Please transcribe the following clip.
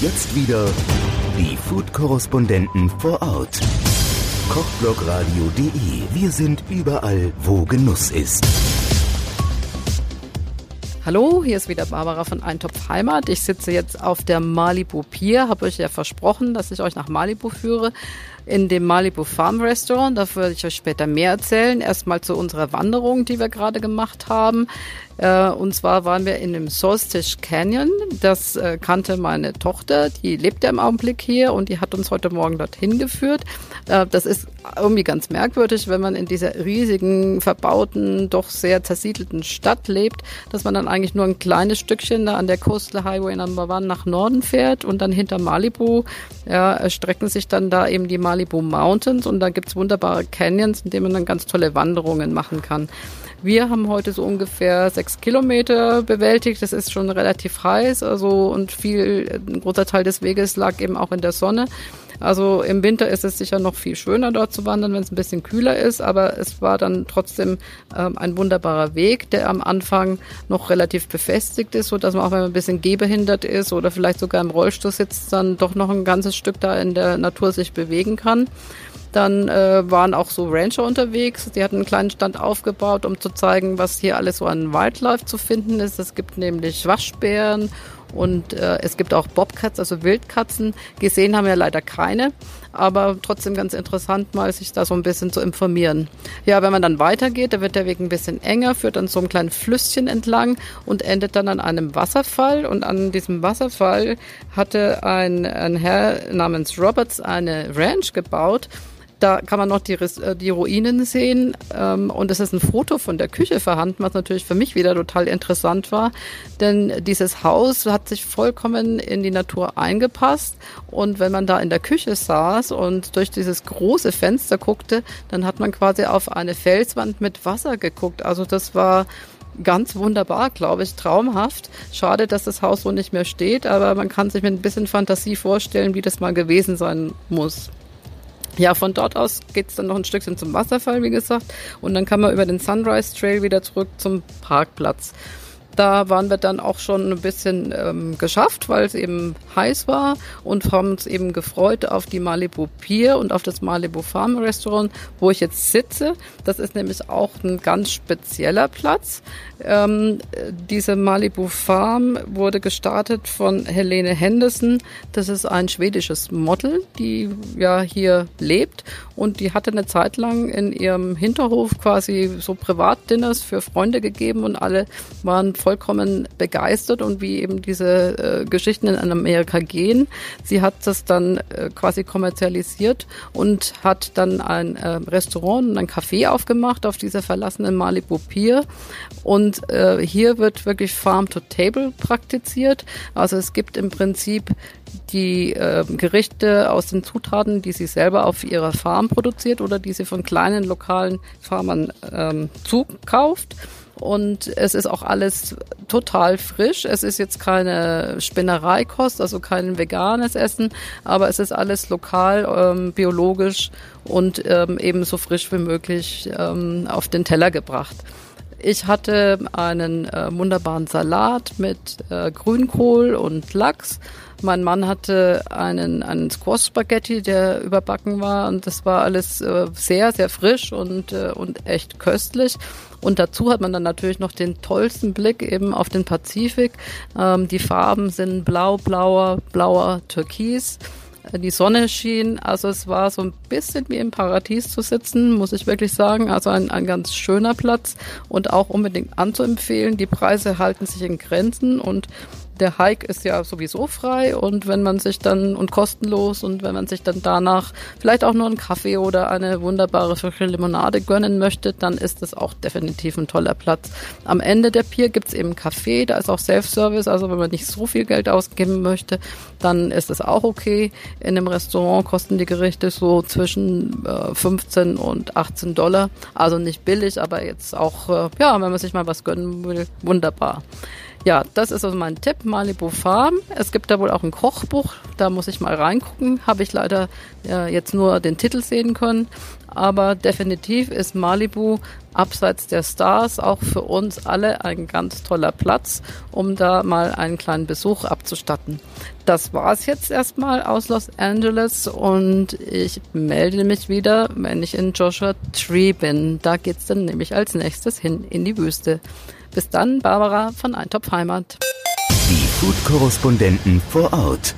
jetzt wieder die Food-Korrespondenten vor Ort. Kochblogradio.de. Wir sind überall, wo Genuss ist. Hallo, hier ist wieder Barbara von Eintopf Heimat. Ich sitze jetzt auf der Malibu Pier, habe euch ja versprochen, dass ich euch nach Malibu führe in dem Malibu Farm Restaurant. Da würde ich euch später mehr erzählen. Erstmal zu unserer Wanderung, die wir gerade gemacht haben. Äh, und zwar waren wir in dem Solstice Canyon. Das äh, kannte meine Tochter, die lebt ja im Augenblick hier und die hat uns heute Morgen dorthin geführt. Äh, das ist irgendwie ganz merkwürdig, wenn man in dieser riesigen, verbauten, doch sehr zersiedelten Stadt lebt, dass man dann eigentlich nur ein kleines Stückchen da an der Coastal Highway Number One nach Norden fährt und dann hinter Malibu ja, erstrecken sich dann da eben die Malibu Malibu Mountains und da gibt es wunderbare Canyons, in denen man dann ganz tolle Wanderungen machen kann. Wir haben heute so ungefähr sechs Kilometer bewältigt. Das ist schon relativ heiß, also und viel, ein großer Teil des Weges lag eben auch in der Sonne. Also im Winter ist es sicher noch viel schöner dort zu wandern, wenn es ein bisschen kühler ist, aber es war dann trotzdem ähm, ein wunderbarer Weg, der am Anfang noch relativ befestigt ist, so dass man auch wenn man ein bisschen gehbehindert ist oder vielleicht sogar im Rollstuhl sitzt, dann doch noch ein ganzes Stück da in der Natur sich bewegen kann. Dann äh, waren auch so Rancher unterwegs. Die hatten einen kleinen Stand aufgebaut, um zu zeigen, was hier alles so an Wildlife zu finden ist. Es gibt nämlich Waschbären und äh, es gibt auch Bobcats, also Wildkatzen. Gesehen haben wir leider keine, aber trotzdem ganz interessant, mal sich da so ein bisschen zu informieren. Ja, wenn man dann weitergeht, da wird der Weg ein bisschen enger, führt dann so einem kleinen Flüsschen entlang und endet dann an einem Wasserfall. Und an diesem Wasserfall hatte ein, ein Herr namens Roberts eine Ranch gebaut da kann man noch die, äh, die Ruinen sehen ähm, und es ist ein Foto von der Küche vorhanden, was natürlich für mich wieder total interessant war, denn dieses Haus hat sich vollkommen in die Natur eingepasst und wenn man da in der Küche saß und durch dieses große Fenster guckte, dann hat man quasi auf eine Felswand mit Wasser geguckt. Also das war ganz wunderbar, glaube ich, traumhaft. Schade, dass das Haus so nicht mehr steht, aber man kann sich mit ein bisschen Fantasie vorstellen, wie das mal gewesen sein muss. Ja, von dort aus geht's dann noch ein Stückchen zum Wasserfall, wie gesagt. Und dann kann man über den Sunrise Trail wieder zurück zum Parkplatz. Da waren wir dann auch schon ein bisschen ähm, geschafft, weil es eben heiß war und haben uns eben gefreut auf die Malibu Pier und auf das Malibu Farm Restaurant, wo ich jetzt sitze. Das ist nämlich auch ein ganz spezieller Platz. Ähm, diese Malibu Farm wurde gestartet von Helene Henderson. Das ist ein schwedisches Model, die ja hier lebt und die hatte eine Zeit lang in ihrem Hinterhof quasi so Privatdinners für Freunde gegeben und alle waren vollkommen begeistert und wie eben diese äh, Geschichten in Amerika gehen. Sie hat das dann äh, quasi kommerzialisiert und hat dann ein äh, Restaurant und ein Café aufgemacht auf dieser verlassenen Malibu Pier und äh, hier wird wirklich Farm to Table praktiziert. Also es gibt im Prinzip die äh, Gerichte aus den Zutaten, die sie selber auf ihrer Farm produziert oder die sie von kleinen lokalen Farmern ähm, zukauft. Und es ist auch alles total frisch. Es ist jetzt keine Spinnereikost, also kein veganes Essen, aber es ist alles lokal, ähm, biologisch und ähm, eben so frisch wie möglich ähm, auf den Teller gebracht. Ich hatte einen äh, wunderbaren Salat mit äh, Grünkohl und Lachs. Mein Mann hatte einen, einen Squash Spaghetti, der überbacken war und das war alles äh, sehr, sehr frisch und, äh, und echt köstlich. Und dazu hat man dann natürlich noch den tollsten Blick eben auf den Pazifik. Ähm, die Farben sind blau, blauer, blauer, türkis die Sonne schien. Also es war so ein bisschen wie im Paradies zu sitzen, muss ich wirklich sagen. Also ein, ein ganz schöner Platz und auch unbedingt anzuempfehlen. Die Preise halten sich in Grenzen und der Hike ist ja sowieso frei und wenn man sich dann und kostenlos und wenn man sich dann danach vielleicht auch nur einen Kaffee oder eine wunderbare frische Limonade gönnen möchte, dann ist es auch definitiv ein toller Platz. Am Ende der Pier gibt's eben Kaffee, da ist auch Self-Service, also wenn man nicht so viel Geld ausgeben möchte, dann ist es auch okay. In einem Restaurant kosten die Gerichte so zwischen äh, 15 und 18 Dollar, also nicht billig, aber jetzt auch, äh, ja, wenn man sich mal was gönnen will, wunderbar. Ja, das ist also mein Tipp, Malibu Farm. Es gibt da wohl auch ein Kochbuch, da muss ich mal reingucken. Habe ich leider äh, jetzt nur den Titel sehen können. aber definitiv ist Malibu abseits der Stars auch für uns alle ein ganz toller Platz, um da mal einen kleinen Besuch abzustatten. Das war's jetzt erstmal aus Los Angeles und ich melde mich wieder, wenn ich in Joshua Tree bin. Da geht's dann nämlich als nächstes hin in die Wüste. Bis dann, Barbara von Eintopf Heimat. Die Food-Korrespondenten vor Ort.